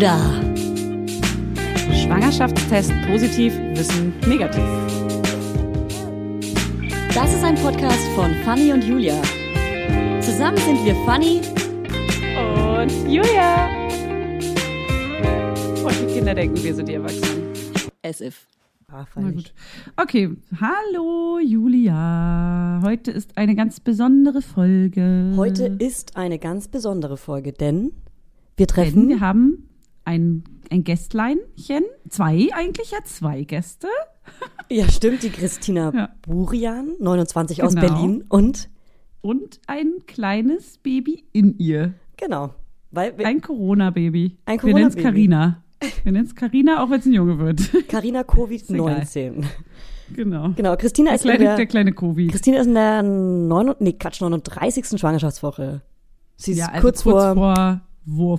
da? Schwangerschaftstest positiv, Wissen negativ. Das ist ein Podcast von Fanny und Julia. Zusammen sind wir Fanny Und Julia. Und die Kinder denken, wir sind die Erwachsenen. as if. Ah. Okay, hallo Julia. Heute ist eine ganz besondere Folge. Heute ist eine ganz besondere Folge, denn wir treffen. Denn wir haben ein, ein Gästleinchen. Zwei eigentlich, ja, zwei Gäste. ja, stimmt, die Christina Ja. Burian, 29 aus Genau. Berlin. Und Und ein kleines Baby in ihr. genau, weil Ein Corona-Baby. Ein Wir nennen es Corona-Baby. Carina. Wir nennen es Carina, auch wenn es ein Junge wird. Carina Covid-19. genau. Genau, Christina Der ist in kleine, der, der kleine Covid. Christina ist in der 9, nee, Quatsch, 39. Schwangerschaftswoche. Sie ist Ja, also kurz, vor, vor Wurf.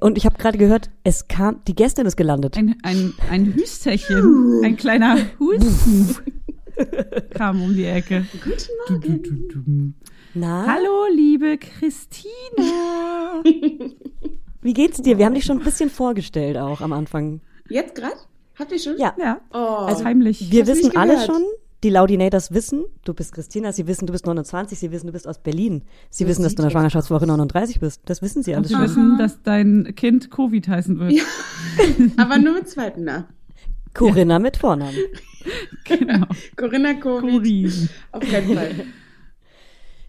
Und ich habe gerade gehört, es kam, die Gästin ist gelandet. Ein, ein, ein Hüsterchen, ein kleiner Husten kam um die Ecke. Du, du. Na, Hallo, liebe Christina. wie geht's dir? Wir haben dich schon ein bisschen vorgestellt auch am Anfang. Jetzt gerade? Habt ihr schon? Ja, Ja, Oh. also heimlich. wir hab's wissen alle schon, die Laudinators wissen, du bist Christina, sie wissen, du bist 29, sie wissen, du bist aus Berlin. Sie Das wissen, dass du in der Schwangerschaftswoche 39 bist. Das wissen sie Und alles sie schon. wissen, dass dein Kind Covid heißen wird. Ja. Aber nur mit zweiten Namen. Corinna mit Vornamen. Genau. Corinna Covid. Corinne. Auf keinen Fall.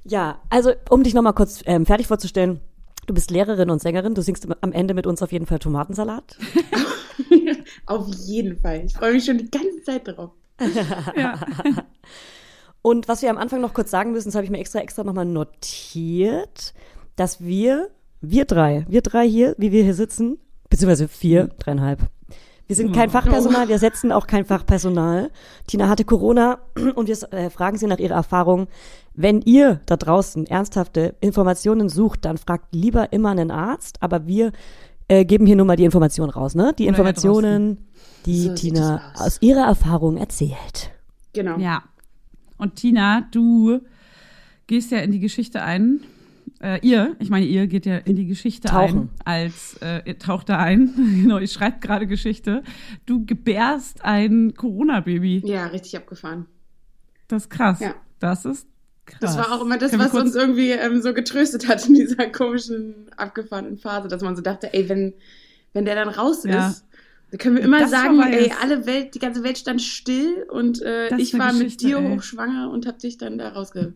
Ja, also um dich nochmal kurz ähm, fertig vorzustellen, du bist Lehrerin und Sängerin, du singst am Ende mit uns auf jeden Fall Tomatensalat. Auf jeden Fall. Ich freue mich schon die ganze Zeit drauf. Ja. Und was wir am Anfang noch kurz sagen müssen, das habe ich mir extra extra nochmal notiert, dass wir, wir drei, wir drei hier, wie wir hier sitzen, beziehungsweise vier, dreieinhalb. Wir sind kein Fachpersonal, wir setzen auch kein Fachpersonal. Tina hatte Corona und wir äh, fragen sie nach ihrer Erfahrung. Wenn ihr da draußen ernsthafte Informationen sucht, dann fragt lieber immer einen Arzt, aber wir äh, geben hier nur mal die Informationen raus, ne? Die Informationen, die So Tina aus. aus ihrer Erfahrung erzählt. Genau. ja. Und Tina, du gehst ja in die Geschichte ein äh, ihr, ich meine, ihr geht ja in die Geschichte Tauchen. ein, als äh, ihr taucht da ein. genau, ihr schreibt gerade Geschichte. Du gebärst ein Corona-Baby. Ja, richtig abgefahren. Das ist krass. Ja. Das ist krass. Das war auch immer das, Können was uns irgendwie ähm, so getröstet hat in dieser komischen, abgefahrenen Phase, dass man so dachte, ey, wenn, wenn der dann raus Ja. ist, dann können wir immer Das sagen, ey, alle Welt, die ganze Welt stand still und äh, ich war mit dir ey. hochschwanger und hab dich dann da rausge...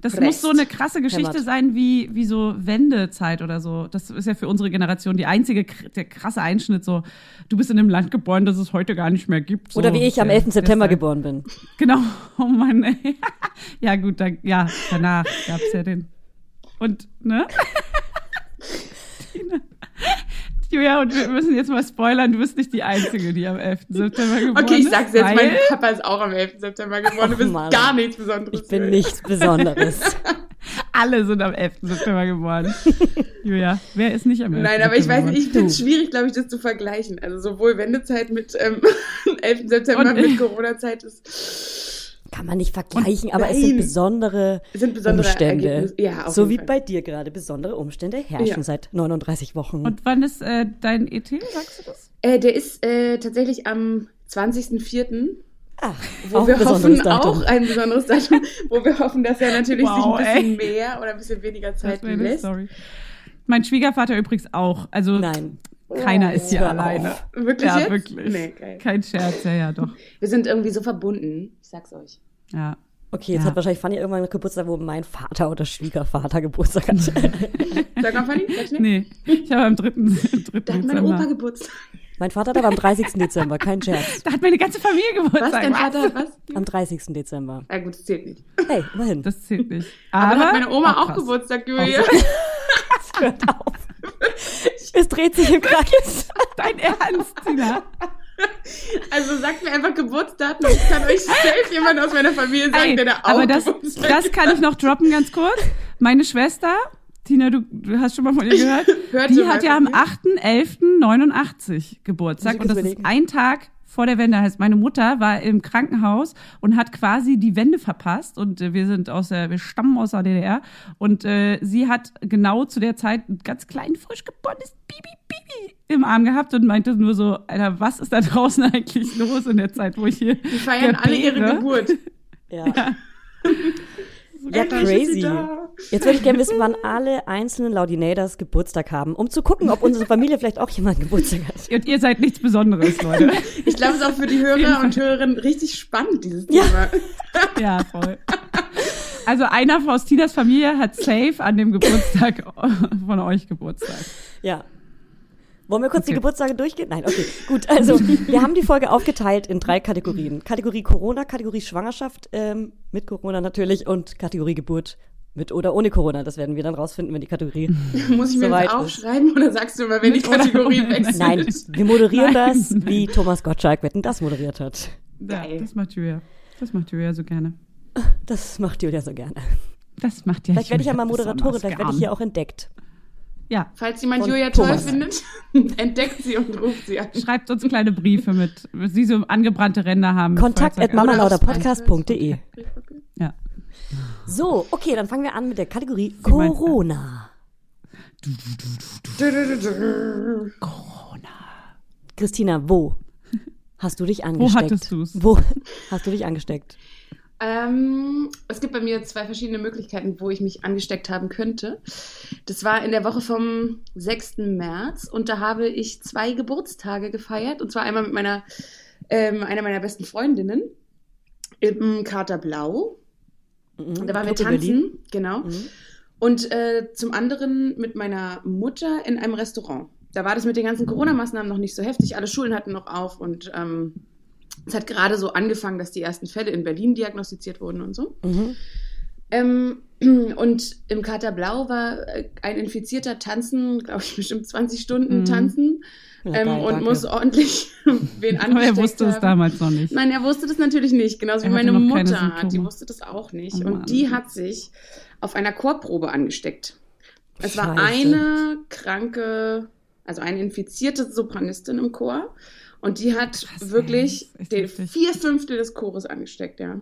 Das Presst. muss so eine krasse Geschichte Hämmert. sein wie, wie so Wendezeit oder so. Das ist ja für unsere Generation die einzige, der krasse Einschnitt. So, du bist in einem Land geboren, das es heute gar nicht mehr gibt. So, Oder wie ich am der- 11. September der- geboren bin. Genau. Oh Mann, ey. Ja, gut, dann, ja, danach gab's ja den. Und, ne? Julia, und wir müssen jetzt mal spoilern, du bist nicht die Einzige, die am 11. September geboren Okay, ich ist. sag's jetzt, weil- mein Papa ist auch am 11. September geboren, du bist Mann. gar nichts Besonderes. Ich bin nichts Besonderes. Alle sind am 11. September geboren. Julia, wer ist nicht am 11. Nein, aber ich weiß nicht, ich finde es schwierig, glaube ich, das zu vergleichen. Also sowohl Wendezeit mit ähm, 11. September Und, mit Corona-Zeit ist, Kann man nicht vergleichen, aber es sind besondere sind besondere Umstände. Ergebnisse. Ja, auf so jeden wie Fall. bei dir gerade. Besondere Umstände herrschen Ja. seit 39 Wochen. Und wann ist äh, dein ET, sagst du das? Äh, der ist äh, tatsächlich am 20.04., Ach, wo auch wir ein besonderes hoffen, Datum. auch ein besonderes Datum, wo wir hoffen, dass er natürlich Wow, sich ein bisschen ey. mehr oder ein bisschen weniger Zeit lässt. Story. Mein Schwiegervater übrigens auch. Also Nein. Keiner ist hier alleine. auf. Wirklich Ja, jetzt? wirklich. Nee, geil. Kein Scherz, ja, ja, doch. Wir sind irgendwie so verbunden. Ich sag's euch. Ja. Okay, jetzt Ja. hat wahrscheinlich Fanny irgendwann einen Geburtstag, wo mein Vater oder Schwiegervater Geburtstag hat. Sag mal, Fanny, sag schnell. Nee, ich habe am 3. 3. Da hat mein Opa Dezember. Geburtstag. mein Vater hat aber am 30. Dezember, kein Scherz. Da hat meine ganze Familie Was? Geburtstag. Dein Vater hat was? Am 30. Dezember. Ah, gut, das zählt nicht. Hey, immerhin. Das zählt nicht. Aber, Aber, dann hat meine Oma Ach, auch krass. Geburtstag, Julia. Hört auf. Es dreht sich im Kreis. Dein Ernst, Tina? Also sagt mir einfach Geburtsdaten und ich kann euch safe jemand aus meiner Familie sagen, Ey, der da auch aber das, das kann ich noch droppen ganz kurz. Meine Schwester, Tina, du, du hast schon mal von ihr gehört, die hat ja am mir. 8.11.89 Geburtstag. Und das ist ein Tag vor der Wende. Heißt, meine Mutter war im Krankenhaus und hat quasi die Wende verpasst. Und äh, wir sind aus der, wir stammen aus der DDR. Und äh, sie hat genau zu der Zeit ein ganz klein, frisch geborenes Bibi, Bibi im Arm gehabt und meinte nur so, Alter, was ist da draußen eigentlich los in der Zeit, wo ich hier Die feiern alle ihre? Geburt. Ja, ja Sie crazy. da. Jetzt würde ich gerne wissen, wann alle einzelnen Laudinators Geburtstag haben, um zu gucken, ob unsere Familie vielleicht auch jemand Geburtstag hat. Und ihr seid nichts Besonderes, Leute. Ich glaube, es ist auch für die Hörer und Hörerinnen richtig spannend, dieses Ja. Thema. ja, voll. Also einer aus Tinas Familie hat safe an dem Geburtstag von euch Geburtstag. Ja. Wollen wir kurz die Okay. Geburtstage durchgehen? Nein, okay. Gut, also wir haben die Folge aufgeteilt in drei Kategorien. Kategorie Corona, Kategorie Schwangerschaft, ähm, mit Corona natürlich und Kategorie Geburt mit oder ohne Corona. Das werden wir dann rausfinden, wenn die Kategorie. Muss ich mir Soweit das ist. aufschreiben oder sagst du immer, wenn die Mit oder Kategorie wechselt? Nein, wir moderieren Nein, das, wie Thomas Gottschalk Wetten das moderiert hat. Ja, das macht Julia. Das macht Julia so gerne. Das macht Julia so gerne. Das macht ja Vielleicht werde ich ja mal Moderatorin, vielleicht werde ich hier auch entdeckt. Ja, Falls jemand Von Julia toll findet, entdeckt sie und ruft sie an. schreibt uns kleine Briefe mit, sie so angebrannte Ränder haben. Kontakt at mamalauderpodcast.de. Ja. So, okay, dann fangen wir an mit der Kategorie Sie meinst- Corona. Christina, wo hast du dich angesteckt? hattest du's? Wo hast du dich angesteckt? Ähm, es gibt bei mir zwei verschiedene Möglichkeiten, wo ich mich angesteckt haben könnte. Das war in der Woche vom 6. März und da habe ich zwei Geburtstage gefeiert. Und zwar einmal mit meiner, ähm, einer meiner besten Freundinnen im Kater Blau. Mhm. Da waren wir tanzen, Berlin. genau. Mhm. Und äh, zum anderen mit meiner Mutter in einem Restaurant. Da war das mit den ganzen Corona-Maßnahmen noch nicht so heftig. Alle Schulen hatten noch auf und ähm, es hat gerade so angefangen, dass die ersten Fälle in Berlin diagnostiziert wurden und so. Mhm. Ähm, und im Kater Blau war äh, ein Infizierter tanzen, glaube ich, bestimmt 20 Stunden Mhm. tanzen Ja, ähm, geil, und danke. muss ordentlich wen Aber angesteckt er wusste es haben. damals noch nicht. Nein, er wusste das natürlich nicht, genauso Er wie meine Mutter. Die wusste das auch nicht. Oh und die hat sich auf einer Chorprobe angesteckt. Es war eine kranke, also eine infizierte Sopranistin im Chor. Und die hat Krass, wirklich den vier Fünftel des Chores angesteckt, ja.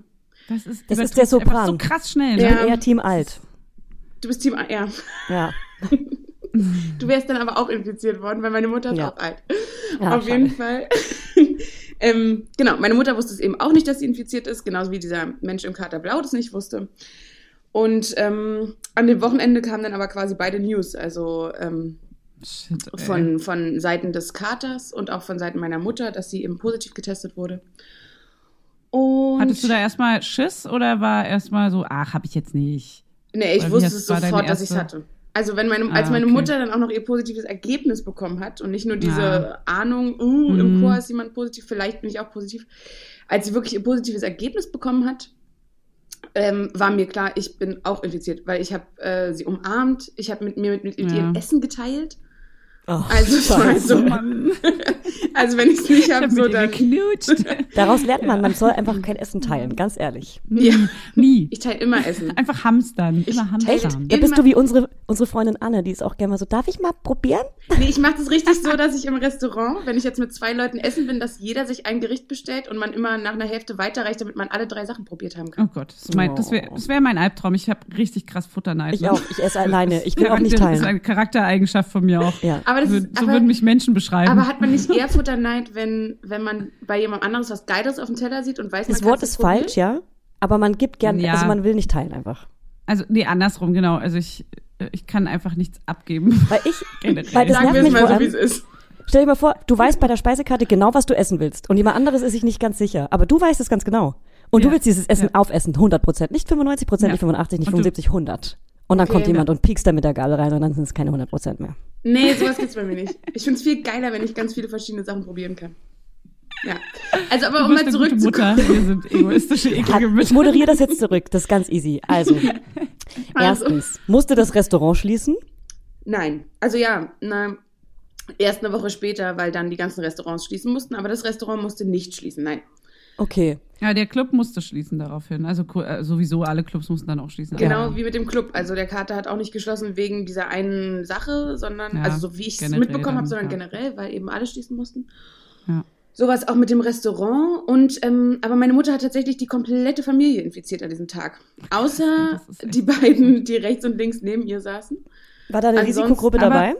Das ist, Das ist der Sopran. so krass schnell. Ich Ne? bin Ja. eher Team alt. du bist Team A, ja. Ja. Du wärst dann aber auch infiziert worden, weil meine Mutter ist Ja. auch alt. Ja, Auf jeden Fall. ähm, genau, meine Mutter wusste es eben auch nicht, dass sie infiziert ist, genauso wie dieser Mensch im Kater Blau das nicht wusste. Und ähm, an dem Wochenende kamen dann aber quasi beide News, also ähm, Shit, von, von Seiten des Katers und auch von Seiten meiner Mutter, dass sie eben positiv getestet wurde. Und Hattest du da erstmal Schiss oder war erstmal so, ach, hab ich jetzt nicht? Nee, ich Oder wusste es sofort, dass ich es hatte. Also wenn meine, Ah, als meine okay. Mutter dann auch noch ihr positives Ergebnis bekommen hat und nicht nur diese Ah. Ahnung, uh, im Mhm. Chor ist jemand positiv, vielleicht bin ich auch positiv. Als sie wirklich ihr positives Ergebnis bekommen hat, ähm, war mir klar, ich bin auch infiziert, weil ich habe äh, sie umarmt, ich habe mit mir mit, mit Ja. ihr Essen geteilt. Oh, Also es war Scheiße. so, Mann. also wenn ich es nicht Ich habe, hab so dann. geknutscht. Daraus lernt man, man soll einfach kein Essen teilen, ganz ehrlich. Ja. Nie. Ich teile immer Essen. Einfach hamstern. Ich- Immer Echt? hamstern. Da bist du wie unsere, unsere Freundin Anne, die ist auch gerne mal so, darf ich mal probieren? Nee, ich mache das richtig so, dass ich im Restaurant, wenn ich jetzt mit zwei Leuten essen bin, dass jeder sich ein Gericht bestellt und man immer nach einer Hälfte weiterreicht, damit man alle drei Sachen probiert haben kann. Oh Gott, das, mein, das wäre wär mein Albtraum. Ich habe richtig krass Futterneid. Ich ne? auch, ich esse alleine, ich will auch nicht Das ist teilen. eine Charaktereigenschaft von mir auch. Ja. Aber das So, ist, so aber, würden mich Menschen beschreiben. aber hat man nicht eher Futterneid, wenn, wenn man bei jemand anderes was Geiles auf dem Teller sieht und weiß, man Das Wort ist probieren? falsch, ja, aber man gibt gern, Ja. also man will nicht teilen einfach. also, nee, andersrum, genau. Also ich, ich kann einfach nichts abgeben. Weil ich, Generell. weil das Sagen wir nervt es mich mal so, wie es ist. Stell dir mal vor, du weißt bei der Speisekarte genau, was du essen willst. Und jemand anderes ist sich nicht ganz sicher. Aber du weißt es ganz genau. Und du Ja. willst dieses Essen Ja. aufessen. 100 Prozent. Nicht 95 Prozent, Ja. nicht 85, nicht Und du- 75, 100. Und dann Okay. kommt jemand und piekst da mit der Gabel rein und dann sind es keine 100 Prozent mehr. Nee, sowas gibt's bei mir nicht. Ich find's viel geiler, wenn ich ganz viele verschiedene Sachen probieren kann. Ja. Also, aber Du um mal zurückzukommen. Wir sind egoistische, eklige Mütter. moderier das jetzt zurück. Das ist ganz easy. Also, Also. erstens, musste das Restaurant schließen? Nein. Also ja, na, erst eine Woche später, weil dann die ganzen Restaurants schließen mussten, aber das Restaurant musste nicht schließen. Nein. Okay. Ja, der Club musste schließen daraufhin. Also äh, sowieso alle Clubs mussten dann auch schließen. Genau Aber- wie mit dem Club. Also der Kater hat auch nicht geschlossen wegen dieser einen Sache, sondern, Ja, also so wie ich es mitbekommen habe, sondern ja. generell, weil eben alle schließen mussten. Ja. Sowas auch mit dem Restaurant. Und ähm, aber meine Mutter hat tatsächlich die komplette Familie infiziert an diesem Tag. Außer die beiden, die rechts und links neben ihr saßen. War da eine Ansonsten- Risikogruppe aber- dabei?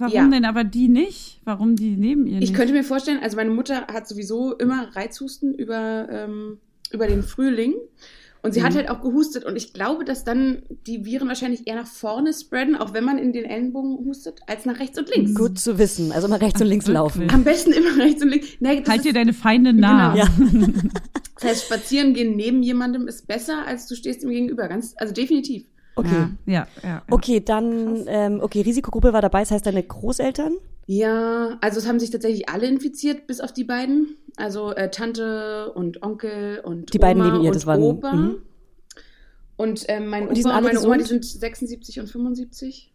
Warum Ja. denn aber die nicht? Warum die neben ihr nicht? Ich könnte mir vorstellen, also meine Mutter hat sowieso immer Reizhusten über, ähm, über den Frühling. Und sie hat halt auch gehustet. Und ich glaube, dass dann die Viren wahrscheinlich eher nach vorne spreaden, auch wenn man in den Ellenbogen hustet, als nach rechts und links. Gut zu wissen. Also mal rechts und links wirklich? laufen. Am besten immer rechts und links. Nee, halt ist, dir deine Feinde nah. Genau. Ja. Das heißt, spazieren gehen neben jemandem ist besser, als du stehst ihm gegenüber. Ganz, also definitiv. Okay. Ja, ja, ja. Okay, dann, ähm, okay, Risikogruppe war dabei, das heißt deine Großeltern? Ja, also es haben sich tatsächlich alle infiziert, bis auf die beiden. Also äh, Tante und Onkel und Die beiden Oma neben ihr, und das waren- Opa. mhm. Und ähm, mein Und Opa und alle meine Oma, die sind 76 und 75.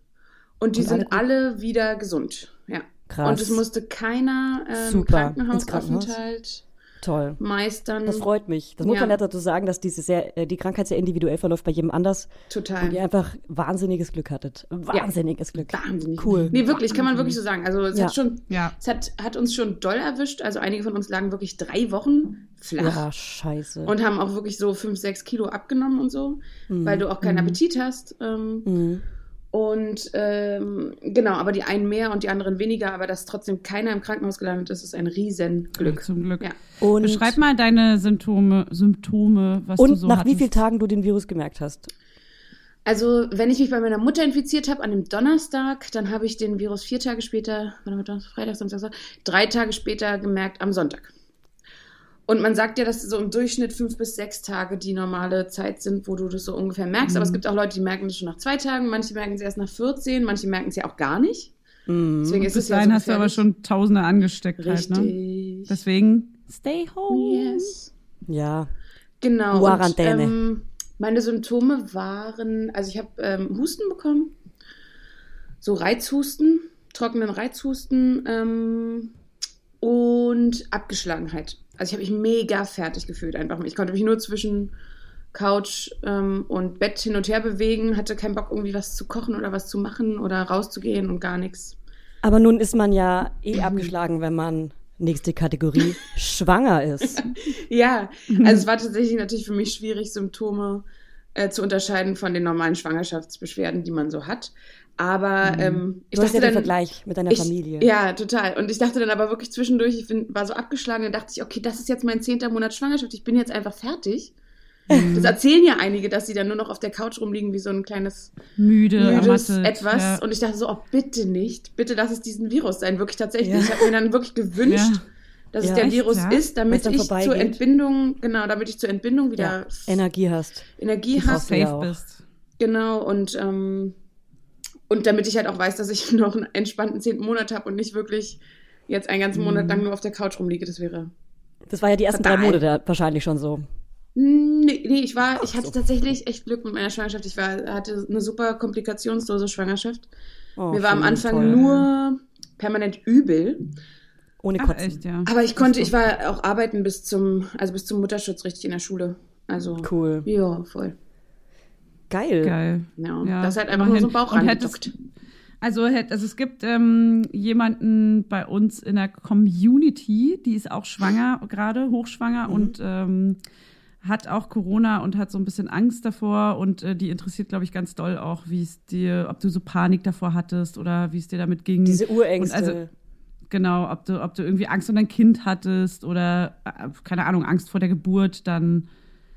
Und die Und alle sind gut? alle wieder gesund. Ja. Krass. Und es musste keiner ähm, Super, ins Krankenhaus. Toll. meistern. Das freut mich. Das muss Ja. man nett dazu sagen, dass diese sehr, äh, die Krankheit sehr individuell verläuft bei jedem anders Total. und ihr einfach wahnsinniges Glück hattet. Wahnsinniges Glück. Wahnsinnig. Cool. Nee, wirklich, kann man wirklich so sagen. Also es Ja. hat schon, Ja. es hat, hat uns schon doll erwischt. Also einige von uns lagen wirklich drei Wochen flach. Ja, scheiße. Und haben auch wirklich so fünf, sechs Kilo abgenommen und so, weil du auch keinen Appetit hast. Ähm, Mhm. Und ähm, genau, aber die einen mehr und die anderen weniger, aber dass trotzdem keiner im Krankenhaus gelandet ist, ist ein Riesenglück. Zum Glück. Ja. Und, Beschreib mal deine Symptome, Symptome, was du und so nach hattest. wie vielen Tagen du den Virus gemerkt hast? Also, wenn ich mich bei meiner Mutter infiziert habe an dem Donnerstag, dann habe ich den Virus vier Tage später, warte mal, Donnerstag, Freitag, Samstag, Sonntag, drei Tage später gemerkt am Sonntag. Und man sagt ja, dass so im Durchschnitt fünf bis sechs Tage die normale Zeit sind, wo du das so ungefähr merkst. Aber es gibt auch Leute, die merken das schon nach zwei Tagen, manche merken es erst nach 14, manche merken es ja auch gar nicht. Mhm. Deswegen ist Bis es ja dahin so hast du aber schon Tausende angesteckt halt, ne? Richtig. Deswegen, stay home. Yes. Ja. Genau. Quarantäne. Und, ähm, meine Symptome waren, also ich habe ähm, Husten bekommen, so Reizhusten, trockenen Reizhusten ähm, und Abgeschlagenheit. Also ich habe mich mega fertig gefühlt einfach. Ich konnte mich nur zwischen Couch ähm, und Bett hin und her bewegen, hatte keinen Bock irgendwie was zu kochen oder was zu machen oder rauszugehen und gar nichts. Aber nun ist man ja eh Mhm. abgeschlagen, wenn man, nächste Kategorie, schwanger ist. Ja, also es war tatsächlich natürlich für mich schwierig, Symptome äh, zu unterscheiden von den normalen Schwangerschaftsbeschwerden, die man so hat. Aber ähm, ich Du hast dachte ja den dann, Vergleich mit deiner ich, Familie. Ja, total. Und ich dachte dann aber wirklich zwischendurch, ich bin, war so abgeschlagen, dann dachte ich, okay, das ist jetzt mein zehnter Monat Schwangerschaft, ich bin jetzt einfach fertig. Mhm. Das erzählen ja einige, dass sie dann nur noch auf der Couch rumliegen wie so ein kleines Müde, müdes ermattet, etwas. Ja. Und ich dachte so, oh, bitte nicht. Bitte lass es diesen Virus sein. Wirklich tatsächlich. Ja. Ich habe mir dann wirklich gewünscht, Ja. dass es der Echt, Virus ist, damit ich zur Entbindung, genau, damit ich zur Entbindung wieder Energie hast. Energie ja safe bist. Genau. Und, ähm, und damit ich halt auch weiß, dass ich noch einen entspannten zehnten Monat habe und nicht wirklich jetzt einen ganzen Mhm. Monat lang nur auf der Couch rumliege. Das wäre. Das war ja die ersten drei Fatal. Monate wahrscheinlich schon so. Nee, nee, ich war, ich hatte so. tatsächlich echt Glück mit meiner Schwangerschaft. Ich war, hatte eine super komplikationslose Schwangerschaft. Oh, Mir war am Anfang toll. nur permanent übel. Ohne Ach, Kotzen. echt, ja. Aber ich konnte, ich war auch arbeiten bis zum, also bis zum Mutterschutz richtig in der Schule. Also. Cool. Ja, voll. Geil. Geil. Ja. Ja, das ist halt einfach nur so ein immerhin. Bauch rangedockt. Also, hätt- also es gibt ähm, jemanden bei uns in der Community, die ist auch schwanger gerade, hochschwanger und ähm, hat auch Corona und hat so ein bisschen Angst davor und äh, die interessiert, glaube ich, ganz doll auch, wie es dir, ob du so Panik davor hattest oder wie es dir damit ging. Diese Urängste. Und also- Genau, ob du, ob du irgendwie Angst um dein Kind hattest oder, äh, keine Ahnung, Angst vor der Geburt dann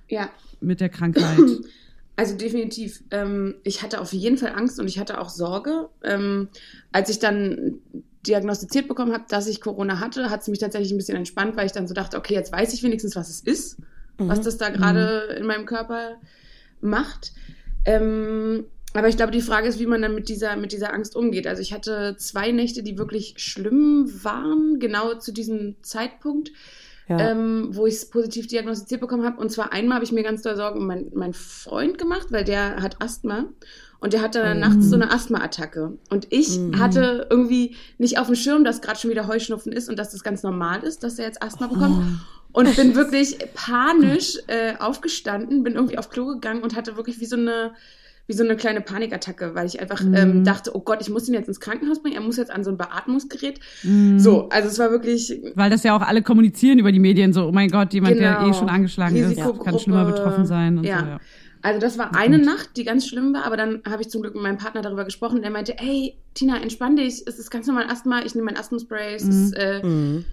Ja, mit der Krankheit. also definitiv. Ähm, ich hatte auf jeden Fall Angst und ich hatte auch Sorge. Ähm, als ich dann diagnostiziert bekommen habe, dass ich Corona hatte, hat es mich tatsächlich ein bisschen entspannt, weil ich dann so dachte, okay, jetzt weiß ich wenigstens, was es ist, was das da gerade in meinem Körper macht. Ähm, aber ich glaube, die Frage ist, wie man dann mit dieser, mit dieser Angst umgeht. Also ich hatte zwei Nächte, die wirklich schlimm waren, genau zu diesem Zeitpunkt, ja. ähm, wo ich es positiv diagnostiziert bekommen habe. Und zwar einmal habe ich mir ganz doll Sorgen um meinen mein Freund gemacht, weil der hat Asthma. Und der hatte dann Oh. nachts so eine Asthma-Attacke. Und ich Mhm. hatte irgendwie nicht auf dem Schirm, dass gerade schon wieder Heuschnupfen ist und dass das ganz normal ist, dass er jetzt Asthma bekommt. Und bin wirklich panisch äh, aufgestanden, bin irgendwie auf Klo gegangen und hatte wirklich wie so eine wie so eine kleine Panikattacke, weil ich einfach ähm, dachte, oh Gott, ich muss ihn jetzt ins Krankenhaus bringen, er muss jetzt an so ein Beatmungsgerät. Mhm. So, also es war wirklich Weil das ja auch alle kommunizieren über die Medien, so, oh mein Gott, jemand, der Genau. eh schon angeschlagen ist, kann schlimmer betroffen sein. Und Ja. So, ja. Also das war eine Nacht, die ganz schlimm war, aber dann habe ich zum Glück mit meinem Partner darüber gesprochen. Er meinte, hey, Tina, entspann dich, es ist ganz normal Asthma, ich nehme mein Asthma-Spray, es ist, äh, Mhm.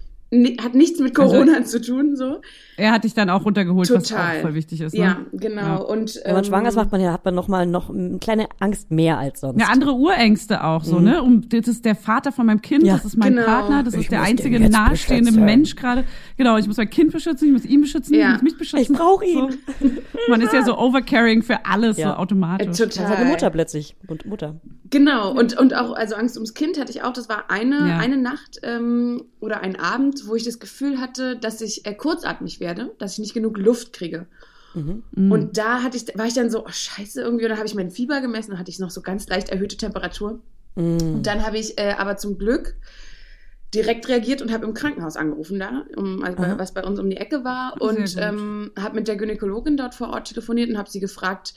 Hat nichts mit Also- Corona zu tun, so. Er hat dich dann auch runtergeholt, was Total. auch voll wichtig ist. Ne? Ja, genau. Ja. Und, Wenn man ähm, schwanger ist, macht man ja, hat man noch mal noch eine kleine Angst mehr als sonst. Ja, andere Urängste auch so, ne? Um, das ist der Vater von meinem Kind, Ja. das ist mein Genau. Partner, das Ich ist der einzige nahestehende beschützen. Mensch gerade. Genau, ich muss mein Kind beschützen, ich muss ihn beschützen, Ja. ich muss mich beschützen. Ich brauch ihn. So. Man ist ja so overcaring für alles Ja. so automatisch. Äh, Das total. halt eine Mutter plötzlich. Und Mutter. Genau, und, und auch, also Angst ums Kind hatte ich auch. Das war eine, Ja. eine Nacht ähm, oder ein Abend, wo ich das Gefühl hatte, dass ich äh, kurzatmig werde, dass ich nicht genug Luft kriege. Mhm. Und da hatte ich, war ich dann so, oh scheiße, irgendwie, und dann habe ich mein Fieber gemessen, dann hatte ich noch so ganz leicht erhöhte Temperatur. Mhm. Und dann habe ich äh, aber zum Glück direkt reagiert und habe im Krankenhaus angerufen da, um, also bei, was bei uns um die Ecke war und ähm, habe mit der Gynäkologin dort vor Ort telefoniert und habe sie gefragt,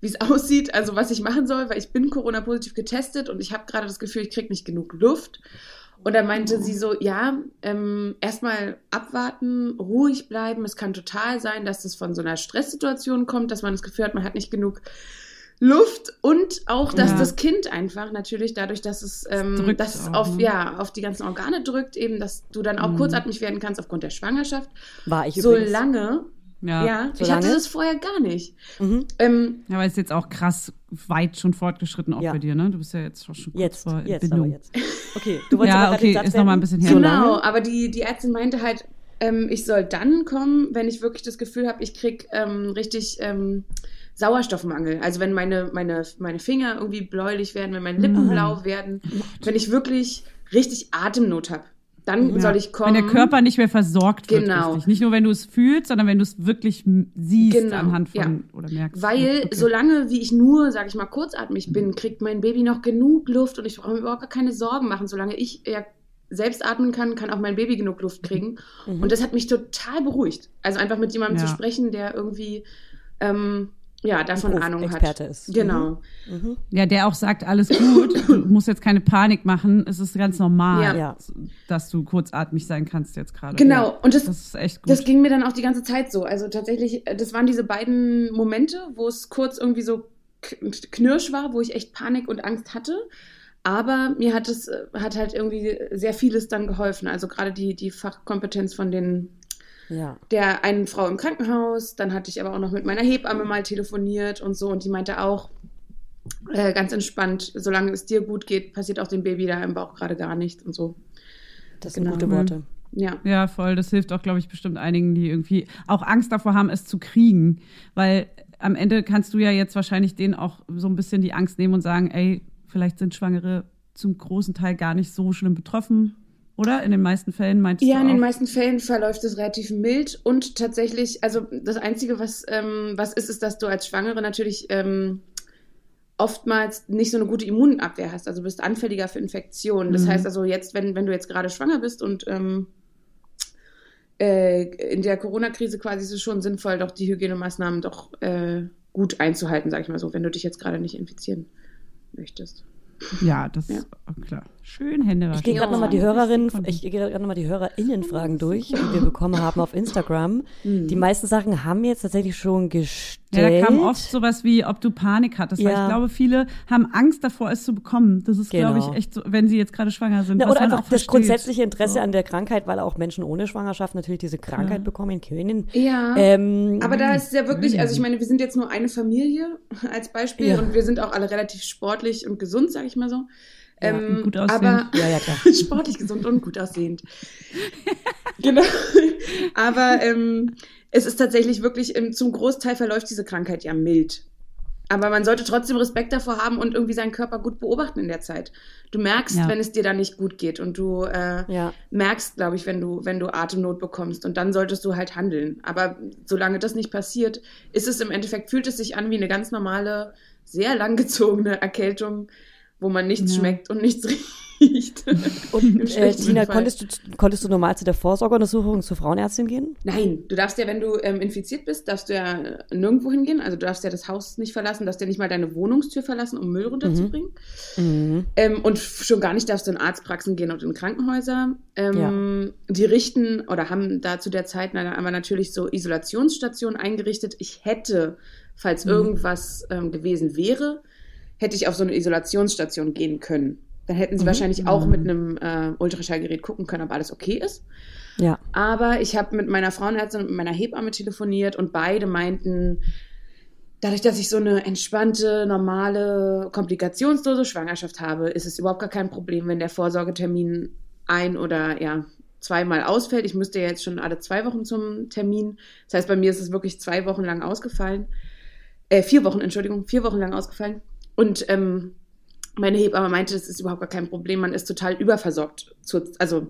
wie es aussieht, also was ich machen soll, weil ich bin Corona-positiv getestet und ich habe gerade das Gefühl, ich kriege nicht genug Luft. Und dann meinte sie so, ja, ähm, erstmal abwarten, ruhig bleiben. Es kann total sein, dass das von so einer Stresssituation kommt, dass man das Gefühl hat, man hat nicht genug Luft und auch, dass Ja. das Kind einfach natürlich dadurch, dass es, ähm, drückt dass es auch, auf, ne? ja, auf die ganzen Organe drückt, eben, dass du dann auch Mhm. kurzatmig werden kannst aufgrund der Schwangerschaft. War ich übrigens. Ja. ja, ja. ich Solange? hatte das vorher gar nicht. Mhm. Ähm, aber ist jetzt auch krass weit schon fortgeschritten auch Ja. bei dir, ne? Du bist ja jetzt schon kurz Jetzt, vor jetzt, Entbindung. aber jetzt. Okay, du wolltest Ja, aber okay, den ist noch mal ein bisschen her. So Genau, lange? aber die, die Ärztin meinte halt, ähm, ich soll dann kommen, wenn ich wirklich das Gefühl habe, ich krieg ähm, richtig ähm, Sauerstoffmangel. Also wenn meine, meine, meine Finger irgendwie bläulich werden, wenn meine Lippen Mhm. blau werden, wenn ich wirklich richtig Atemnot habe, dann Ja. soll ich kommen. Wenn der Körper nicht mehr versorgt wird, Genau. richtig. Nicht nur, wenn du es fühlst, sondern wenn du es wirklich siehst Genau, anhand von ja. oder merkst. Weil Okay. solange wie ich nur, sag ich mal, kurzatmig bin, kriegt mein Baby noch genug Luft und ich brauche mir überhaupt gar keine Sorgen machen. Solange ich ja selbst atmen kann, kann auch mein Baby genug Luft kriegen. Mhm. Und das hat mich total beruhigt. Also einfach mit jemandem Ja. zu sprechen, der irgendwie ähm, ja, davon Ahnung Experte hat. ist. Genau. Ja, der auch sagt, alles gut, du musst jetzt keine Panik machen, es ist ganz normal, Ja. Ja. dass du kurzatmig sein kannst jetzt gerade. Genau. Ja, Und das, das ist echt gut. Das ging mir dann auch die ganze Zeit so. Also tatsächlich, äh, das waren diese beiden Momente, wo es kurz irgendwie so knirsch war, wo ich echt Panik und Angst hatte. Aber mir hat es äh, hat halt irgendwie sehr vieles dann geholfen. Also gerade die, die Fachkompetenz von den Ja. der einen Frau im Krankenhaus. Dann hatte ich aber auch noch mit meiner Hebamme mal telefoniert und so. Und die meinte auch, äh, ganz entspannt, solange es dir gut geht, passiert auch dem Baby da im Bauch gerade gar nichts und so. Das sind Genau. gute Worte. Ja. Ja, voll. Das hilft auch, glaube ich, bestimmt einigen, die irgendwie auch Angst davor haben, es zu kriegen. Weil am Ende kannst du ja jetzt wahrscheinlich denen auch so ein bisschen die Angst nehmen und sagen, ey, vielleicht sind Schwangere zum großen Teil gar nicht so schlimm betroffen. Oder? In den meisten Fällen meintest Ja, du in den meisten Fällen verläuft es relativ mild und tatsächlich, also das Einzige, was, ähm, was ist, ist, dass du als Schwangere natürlich ähm, oftmals nicht so eine gute Immunabwehr hast. Also du bist anfälliger für Infektionen. Das Mhm. heißt also jetzt, wenn, wenn du jetzt gerade schwanger bist und ähm, äh, in der Corona-Krise quasi ist es schon sinnvoll, doch die Hygienemaßnahmen doch äh, gut einzuhalten, sag ich mal so, wenn du dich jetzt gerade nicht infizieren möchtest. Ja, das Ja. klar. Schön Hände waschen. Ich gehe gerade nochmal die Hörerinnen, ich gehe gerade nochmal die HörerInnen-Fragen durch, die wir bekommen haben auf Instagram. Mhm. Die meisten Sachen haben wir jetzt tatsächlich schon gestellt. Ja, da kam oft sowas wie, ob du Panik hattest. Weil Ja. ich glaube, viele haben Angst davor, es zu bekommen. Das ist, glaube Genau. ich, echt so, wenn sie jetzt gerade schwanger sind. Ja, oder einfach auch das versteht. grundsätzliche Interesse So. an der Krankheit, weil auch Menschen ohne Schwangerschaft natürlich diese Krankheit Ja. bekommen können. Ja. Ähm, Aber da ist es ja wirklich, also ich meine, wir sind jetzt nur eine Familie als Beispiel Ja. und wir sind auch alle relativ sportlich und gesund, sage ich mal so. Ja, ähm, gut aussehend. aber ja, ja, klar. sportlich gesund und gut aussehend. genau. Aber ähm, es ist tatsächlich wirklich, ähm, zum Großteil verläuft diese Krankheit ja mild. Aber man sollte trotzdem Respekt davor haben und irgendwie seinen Körper gut beobachten in der Zeit. Du merkst, Ja. wenn es dir da nicht gut geht und du äh, Ja. merkst, glaube ich, wenn du, wenn du Atemnot bekommst und dann solltest du halt handeln. Aber solange das nicht passiert, ist es im Endeffekt, fühlt es sich an wie eine ganz normale, sehr langgezogene Erkältung, wo man nichts Ja. schmeckt und nichts riecht. Und äh, Tina, konntest du, konntest du normal zu der Vorsorgeuntersuchung zur Frauenärztin gehen? Nein, du darfst ja, wenn du ähm, infiziert bist, darfst du ja äh, nirgendwo hingehen. Also du darfst ja das Haus nicht verlassen, darfst ja nicht mal deine Wohnungstür verlassen, um Müll runterzubringen. Mhm. Ähm, und schon gar nicht darfst du in Arztpraxen gehen und in Krankenhäuser. Ähm, Die richten oder haben da zu der Zeit na- aber natürlich so Isolationsstationen eingerichtet. Ich hätte, falls irgendwas ähm, gewesen wäre, hätte ich auf so eine Isolationsstation gehen können. Dann hätten sie wahrscheinlich auch mit einem äh, Ultraschallgerät gucken können, ob alles okay ist. Ja. Aber ich habe mit meiner Frauenärztin und mit meiner Hebamme telefoniert und beide meinten, dadurch, dass ich so eine entspannte, normale, komplikationslose Schwangerschaft habe, ist es überhaupt gar kein Problem, wenn der Vorsorgetermin ein oder ja zweimal ausfällt. Ich müsste ja jetzt schon alle zwei Wochen zum Termin. Das heißt, bei mir ist es wirklich zwei Wochen lang ausgefallen. Äh, vier Wochen, Entschuldigung, vier Wochen lang ausgefallen. Und ähm, meine Hebamme meinte, das ist überhaupt gar kein Problem. Man ist total überversorgt. Zu, also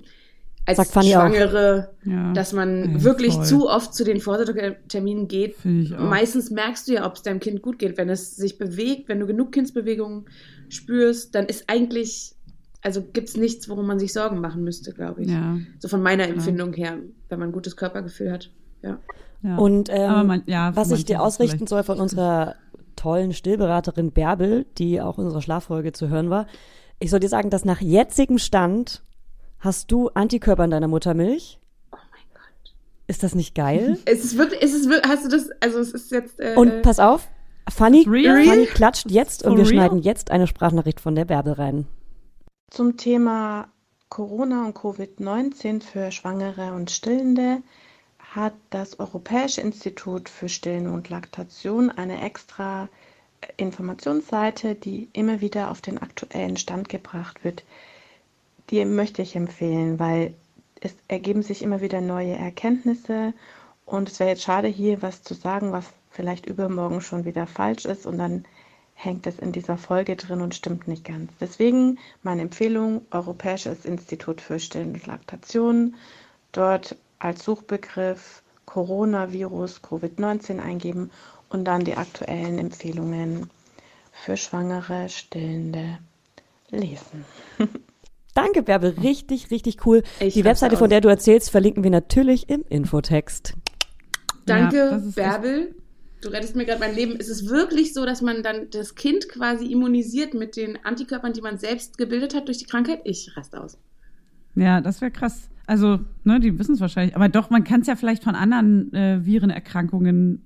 als. Schwangere, Ja. dass man Ja, wirklich voll. zu oft zu den Vorsorgeterminen geht. Meistens merkst du ja, ob es deinem Kind gut geht. Wenn es sich bewegt, wenn du genug Kindsbewegungen spürst, dann ist eigentlich, also gibt es nichts, worum man sich Sorgen machen müsste, glaube ich. Ja. So von meiner Empfindung her, wenn man ein gutes Körpergefühl hat. Ja. ja. Und ähm, man- ja, was ich dir ausrichten vielleicht soll von unserer tollen Stillberaterin Bärbel, die auch in unserer Schlaffolge zu hören war, ich soll dir sagen, dass nach jetzigem Stand hast du Antikörper in deiner Muttermilch. Oh mein Gott. Ist das nicht geil? Es ist wirklich, es ist wirklich, hast du das, also es ist jetzt. Äh, Und pass auf, Fanny? Fanny klatscht jetzt und wir real? schneiden jetzt eine Sprachnachricht von der Bärbel rein. Zum Thema Corona und Covid-19 für Schwangere und Stillende hat das Europäische Institut für Stillen und Laktation eine extra Informationsseite, die immer wieder auf den aktuellen Stand gebracht wird. Die möchte ich empfehlen, weil es ergeben sich immer wieder neue Erkenntnisse und es wäre jetzt schade, hier was zu sagen, was vielleicht übermorgen schon wieder falsch ist und dann hängt es in dieser Folge drin und stimmt nicht ganz. Deswegen meine Empfehlung, Europäisches Institut für Stillen und Laktation, dort als Suchbegriff Coronavirus Covid-19 eingeben und dann die aktuellen Empfehlungen für Schwangere, Stillende lesen. Danke, Bärbel. Richtig, richtig cool. Ich Die Webseite, von der du erzählst, verlinken wir natürlich im Infotext. Danke, Ja, Bärbel. du rettest mir gerade mein Leben. Ist es wirklich so, dass man dann das Kind quasi immunisiert mit den Antikörpern, die man selbst gebildet hat durch die Krankheit? Ich raste aus. Ja, das wäre krass. Also, ne, die wissen es wahrscheinlich. Aber doch, man kann es ja vielleicht von anderen äh, Virenerkrankungen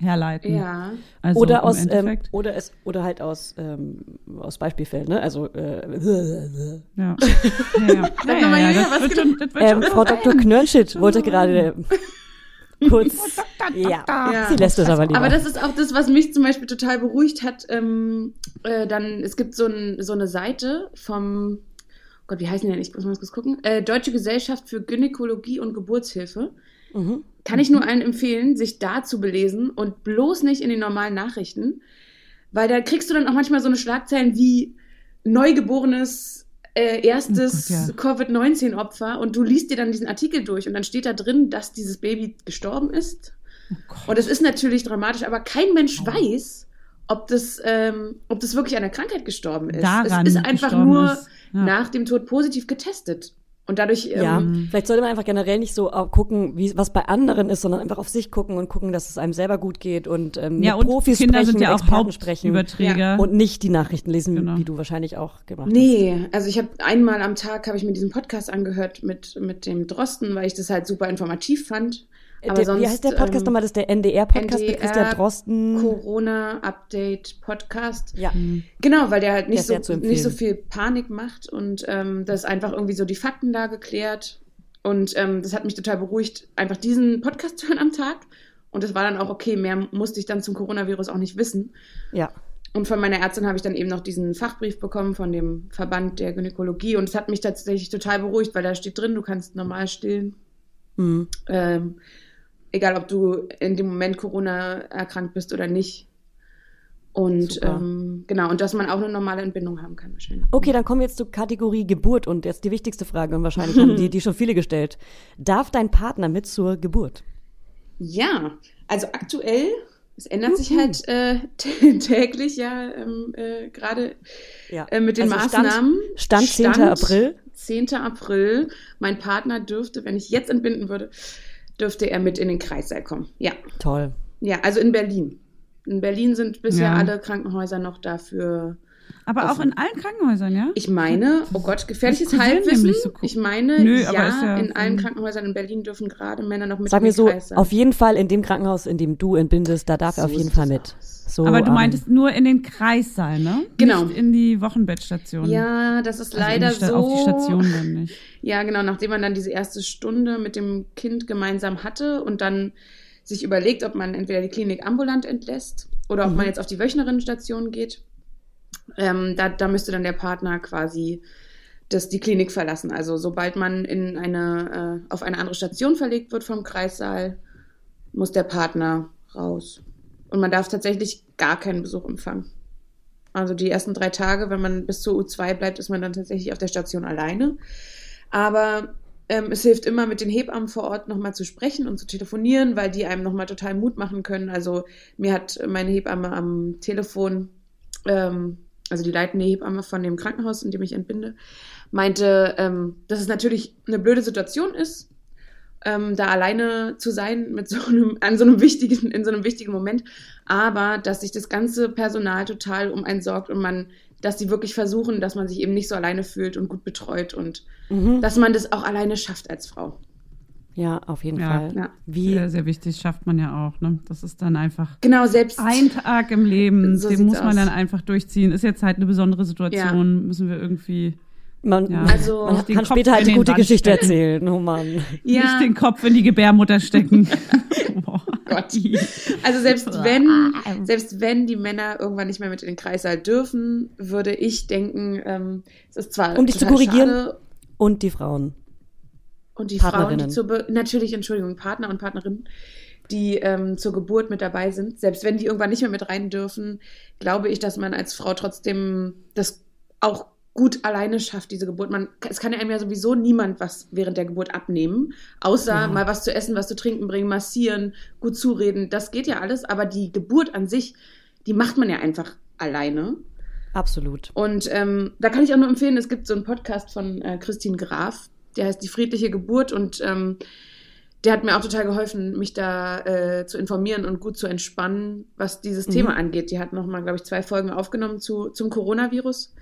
herleiten. Ja. Also oder im aus ähm, Endeffekt, oder es oder halt aus ähm, aus Beispielfällen, ne? Also äh, ja. ja, ja. Sag ja, das wird genau- schon, das wird ähm, Frau Dr. Knörnschitt wollte gerade kurz ja, Ja. sie lässt es aber lieber. Aber das ist auch das, was mich zum Beispiel total beruhigt hat. Ähm, äh, dann, es gibt so, ein, so eine Seite vom, oh Gott, wie heißen die denn? Ich muss mal kurz gucken. Äh, Deutsche Gesellschaft für Gynäkologie und Geburtshilfe. Mhm. Kann ich nur allen empfehlen, sich da zu belesen und bloß nicht in den normalen Nachrichten. Weil da kriegst du dann auch manchmal so eine Schlagzeilen wie Neugeborenes äh, erstes Oh Gott, Covid-19-Opfer und du liest dir dann diesen Artikel durch und dann steht da drin, dass dieses Baby gestorben ist. Oh Und es ist natürlich dramatisch, aber kein Mensch weiß, ob das, ähm, ob das wirklich an der Krankheit gestorben ist. daran es ist einfach nur ist. Ja. nach dem Tod positiv getestet. Und dadurch, ja, ähm, vielleicht sollte man einfach generell nicht so auch gucken, wie was bei anderen ist, sondern einfach auf sich gucken und gucken, dass es einem selber gut geht und ähm, ja, mit und Profis Kinder sprechen, sind ja auch Experten sprechen Hauptüberträger. und nicht die Nachrichten lesen, Genau. wie du wahrscheinlich auch gemacht hast. Nee, also ich habe einmal am Tag habe ich mir diesen Podcast angehört mit, mit dem Drosten, weil ich das halt super informativ fand. Aber der, sonst, wie heißt der Podcast ähm, nochmal? Das ist der NDR-Podcast mit NDR Christian Drosten. Corona-Update-Podcast. Ja. Genau, weil der halt Der nicht, sehr so, nicht so viel Panik macht und ähm, das einfach irgendwie so die Faktenlage klärt. Und ähm, das hat mich total beruhigt, einfach diesen Podcast zu hören am Tag. Und das war dann auch okay, mehr musste ich dann zum Coronavirus auch nicht wissen. Ja. Und von meiner Ärztin habe ich dann eben noch diesen Fachbrief bekommen von dem Verband der Gynäkologie. Und es hat mich tatsächlich total beruhigt, weil da steht drin, du kannst normal stillen. Mhm. Ähm, egal, ob du in dem Moment Corona erkrankt bist oder nicht. Und ähm, genau, und dass man auch eine normale Entbindung haben kann wahrscheinlich. Okay, dann kommen wir jetzt zur Kategorie Geburt und jetzt die wichtigste Frage und wahrscheinlich haben die, die schon viele gestellt. Darf dein Partner mit zur Geburt? Ja, also aktuell, es ändert sich halt äh, tä- täglich ja ähm, äh, gerade Ja. äh, mit den Also Stand- Maßnahmen. Stand 10. April. 10. April. Mein Partner dürfte, wenn ich jetzt entbinden würde, dürfte er mit in den Kreissaal kommen. Ja, Toll. ja, also in Berlin. In Berlin sind bisher Ja. alle Krankenhäuser noch dafür. Aber auch in allen Krankenhäusern, ja? Ich meine, oh Gott, gefährliches Halbwissen. so- ich meine, Nö, ja, ja- in allen Krankenhäusern in Berlin dürfen gerade Männer noch mit Sag in mir so, Kreissaal. auf jeden Fall in dem Krankenhaus, in dem du entbindest, da darf er auf So jeden Fall mit. aus. So, Aber du ähm, meintest nur in den Kreissaal, ne? Genau. Nicht in die Wochenbettstation. Ja, das ist Also leider so. Auf die Station dann nicht. Ja, genau, nachdem man dann diese erste Stunde mit dem Kind gemeinsam hatte und dann sich überlegt, ob man entweder die Klinik ambulant entlässt oder ob man jetzt auf die Wöchnerinnenstation geht, ähm, da, da müsste dann der Partner quasi das, die Klinik verlassen. Also sobald man in eine, äh, auf eine andere Station verlegt wird vom Kreissaal, muss der Partner raus. Und man darf tatsächlich gar keinen Besuch empfangen. Also die ersten drei Tage, wenn man bis zur U2 bleibt, ist man dann tatsächlich auf der Station alleine. Aber ähm, es hilft immer, mit den Hebammen vor Ort nochmal zu sprechen und zu telefonieren, weil die einem nochmal total Mut machen können. Also mir hat meine Hebamme am Telefon, ähm, also die leitende Hebamme von dem Krankenhaus, in dem ich entbinde, meinte, ähm, dass es natürlich eine blöde Situation ist, ähm, da alleine zu sein mit so einem, an so einem wichtigen, in so einem wichtigen Moment, aber dass sich das ganze Personal total um einen sorgt und man, dass die wirklich versuchen, dass man sich eben nicht so alleine fühlt und gut betreut und Mhm. dass man das auch alleine schafft als Frau. Ja, auf jeden Ja. Fall. Ja. Wie, Sehr, sehr wichtig, schafft man ja auch, ne? Das ist dann einfach Genau, selbst ein Tag im Leben, So den muss man aus. dann einfach durchziehen. Ist jetzt halt eine besondere Situation, müssen wir irgendwie man, Ja. Also- man kann Kopf später halt den gute Sand Geschichte stecken. erzählen. Oh Mann. ja, nicht den Kopf in die Gebärmutter stecken. Boah. Gott. Also selbst wenn, selbst wenn die Männer irgendwann nicht mehr mit in den Kreissaal dürfen, würde ich denken, ähm, es ist zwar Um dich zu total korrigieren, schade, Und die Frauen. und die Frauen, die zur Be natürlich, Entschuldigung, Partner und Partnerinnen, die ähm, zur Geburt mit dabei sind, selbst wenn die irgendwann nicht mehr mit rein dürfen, glaube ich, dass man als Frau trotzdem das auch gut alleine schafft, diese Geburt. Man, es kann ja einem ja sowieso niemand was während der Geburt abnehmen, außer Ja. mal was zu essen, was zu trinken bringen, massieren, gut zureden. Das geht ja alles, aber die Geburt an sich, die macht man ja einfach alleine. Absolut. Und ähm, da kann ich auch nur empfehlen, es gibt so einen Podcast von äh, Christine Graf, der heißt Die friedliche Geburt und ähm, der hat mir auch total geholfen, mich da äh, zu informieren und gut zu entspannen, was dieses Thema angeht. Die hat nochmal, glaube ich, zwei Folgen aufgenommen zu, zum Coronavirus.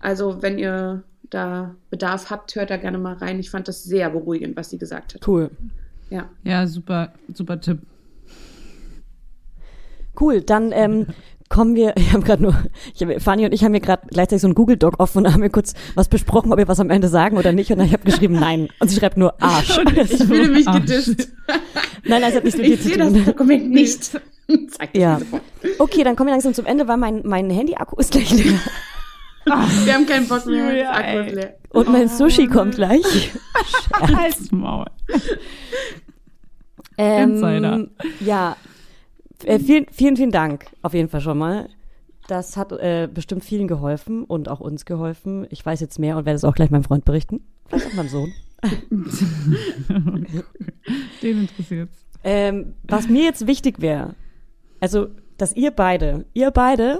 Also, wenn ihr da Bedarf habt, hört da gerne mal rein. Ich fand das sehr beruhigend, was sie gesagt hat. Cool. Ja. Ja, super, super Tipp. Cool, dann ähm, kommen wir, ich habe gerade nur, ich hab, Fanny und ich haben hier gerade gleichzeitig so ein Google-Doc offen und haben mir kurz was besprochen, ob wir was am Ende sagen oder nicht. Und dann ich habe geschrieben, nein. Und sie schreibt nur Arsch. Ich fühle mich Arsch. gedisst. Nein, das hat nichts mit dir Ich zu sehe das tun. Dokument nicht. Zeig das Ja. mir sofort. Okay, dann kommen wir langsam zum Ende, weil mein, mein Handy-Akku ist gleich leer. Wir haben keinen Bock mehr. Leer. Und mein Sushi kommt gleich. Halt's Maul. Ähm, Insider. Ja, äh, vielen, vielen, vielen Dank auf jeden Fall schon mal. Das hat äh, bestimmt vielen geholfen und auch uns geholfen. Ich weiß jetzt mehr und werde es auch gleich meinem Freund berichten. Vielleicht auch meinem Sohn. Den interessiert's. Ähm, was mir jetzt wichtig wäre, also, dass ihr beide, ihr beide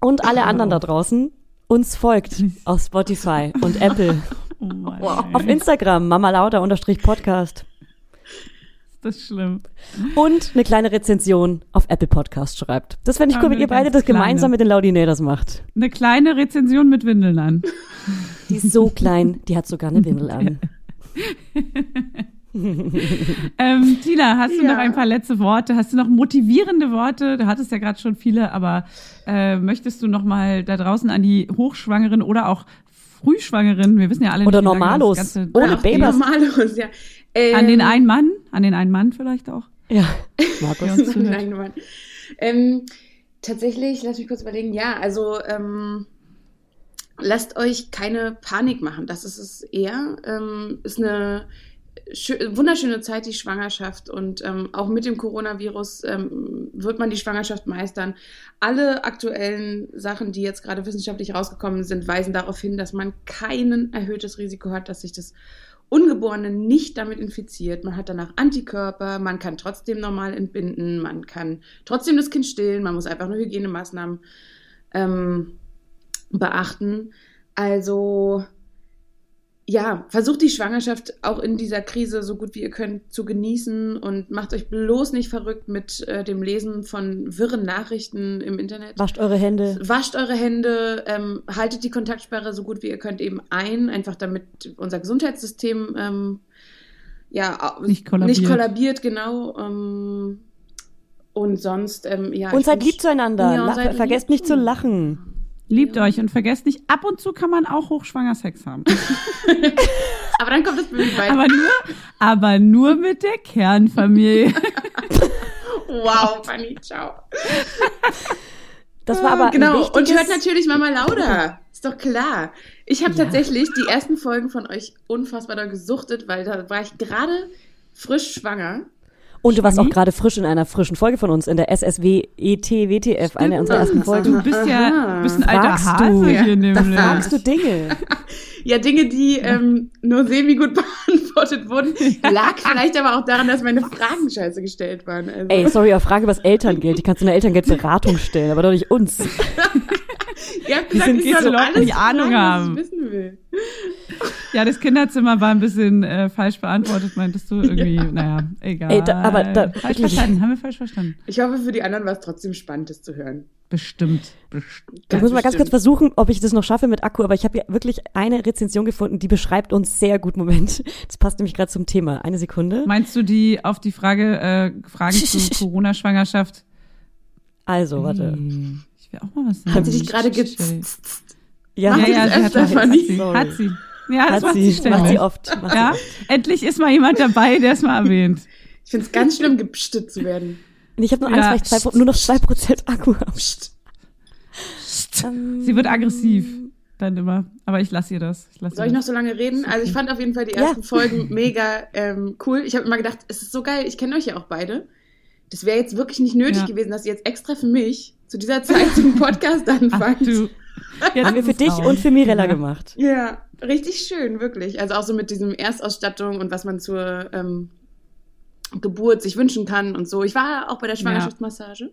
und alle anderen da draußen uns folgt auf Spotify und Apple. Oh Mann, Auf. Instagram, mamalauter-podcast. Ist das schlimm. Und eine kleine Rezension auf Apple Podcast schreibt. Das fände ich cool, wenn ihr beide das kleine. gemeinsam mit den Laudinators macht. Eine kleine Rezension mit Windeln an. Die ist so klein, die hat sogar eine Windel an. Ähm, Tina, hast du Ja. noch ein paar letzte Worte? Hast du noch motivierende Worte? Du hattest ja gerade schon viele, aber äh, möchtest du noch mal da draußen an die Hochschwangeren oder auch Frühschwangeren, wir wissen ja alle Oder Normalos. das Ganze Ohne Babers. Normalos, ja. Ähm, An den einen Mann, an den einen Mann vielleicht auch. Ja, Markus. Nein, Mann. Ähm, tatsächlich, lass mich kurz überlegen. Ja, also ähm, lasst euch keine Panik machen. Das ist es eher. Ähm, ist eine wunderschöne Zeit, die Schwangerschaft. Und ähm, auch mit dem Coronavirus ähm, wird man die Schwangerschaft meistern. Alle aktuellen Sachen, die jetzt gerade wissenschaftlich rausgekommen sind, weisen darauf hin, dass man kein erhöhtes Risiko hat, dass sich das Ungeborene nicht damit infiziert. Man hat danach Antikörper, man kann trotzdem normal entbinden, man kann trotzdem das Kind stillen, man muss einfach nur Hygienemaßnahmen ähm, beachten. Also ja, versucht die Schwangerschaft auch in dieser Krise so gut wie ihr könnt zu genießen und macht euch bloß nicht verrückt mit äh, dem Lesen von wirren Nachrichten im Internet. Wascht eure Hände. Wascht eure Hände, ähm, haltet die Kontaktsperre so gut wie ihr könnt eben ein, einfach damit unser Gesundheitssystem ähm, ja Nicht kollabiert. nicht kollabiert, genau. Ähm, und sonst, ähm, ja. Und seid lieb zueinander. Ja, und La- seid vergesst lieb. nicht zu lachen. Liebt euch und vergesst nicht, ab und zu kann man auch hochschwanger Sex haben. Aber dann kommt das Baby weiter. aber nur, aber nur mit der Kernfamilie. Wow, Fanny, ciao. Das war aber ein genau. Und hört natürlich Mama Lauda. Ist doch klar. Ich habe tatsächlich die ersten Folgen von euch unfassbar doll gesuchtet, weil da war ich gerade frisch schwanger. Und du warst auch gerade frisch in einer frischen Folge von uns, in der SSW ET WTF, eine unserer ersten Du Folgen. bist ja du bist ein alter Fragst Hase du. hier nämlich. da Fragst du Dinge? Ja, Dinge, die ähm, nur semi-gut beantwortet wurden. Lag vielleicht aber auch daran, dass meine Fragen scheiße gestellt waren. Also. Ey, sorry, aber Frage über das Elterngeld. Die kannst du in der Elterngeldberatung stellen, aber doch nicht uns. Ihr habt Die gesagt, sind ich soll Leute, alles die Ahnung fragen, haben. was ich wissen will. Ja, das Kinderzimmer war ein bisschen äh, falsch beantwortet, meintest du irgendwie. Naja, egal. Ey, da- aber da- falsch wirklich. verstanden, haben wir falsch verstanden. Ich hoffe, für die anderen war es trotzdem spannend, das zu hören. Bestimmt. Bestimmt. Ich muss mal ganz kurz versuchen, ob ich das noch schaffe mit Akku, aber ich habe ja wirklich eine Rezension gefunden, die beschreibt uns sehr gut. Moment, das passt nämlich gerade zum Thema. Eine Sekunde. Meinst du die auf die Frage, äh, Fragen zur Corona-Schwangerschaft? Also, warte. Hm, Ich will auch mal was sagen. Hat sie dich gerade ge... Ja, Ja, das ja, sie hat, sie. Hat sie. Ja, das hat macht sie, macht sie oft. Macht Ja, endlich ist mal jemand dabei, der es mal erwähnt. Ich finde es ganz schlimm, gepstet zu werden. Und ich habe nur, Ja. eins, weil ich zwei, nur noch zwei Prozent Akku habe. Sie wird aggressiv. Dann immer. Aber ich lasse ihr das. Ich lass Soll ihr ich noch das. so lange reden? Also ich fand auf jeden Fall die Ja. ersten Folgen mega ähm, cool. Ich habe immer gedacht, es ist so geil, ich kenne euch ja auch beide. Das wäre jetzt wirklich nicht nötig Ja. gewesen, dass ihr jetzt extra für mich zu dieser Zeit zum Podcast Ach anfangt. du. Jetzt Haben wir für dich raus. und für Mirella Ja. gemacht. Ja, richtig schön, wirklich. Also auch so mit diesem Erstausstattung und was man zur ähm, Geburt sich wünschen kann und so. Ich war auch bei der Schwangerschaftsmassage.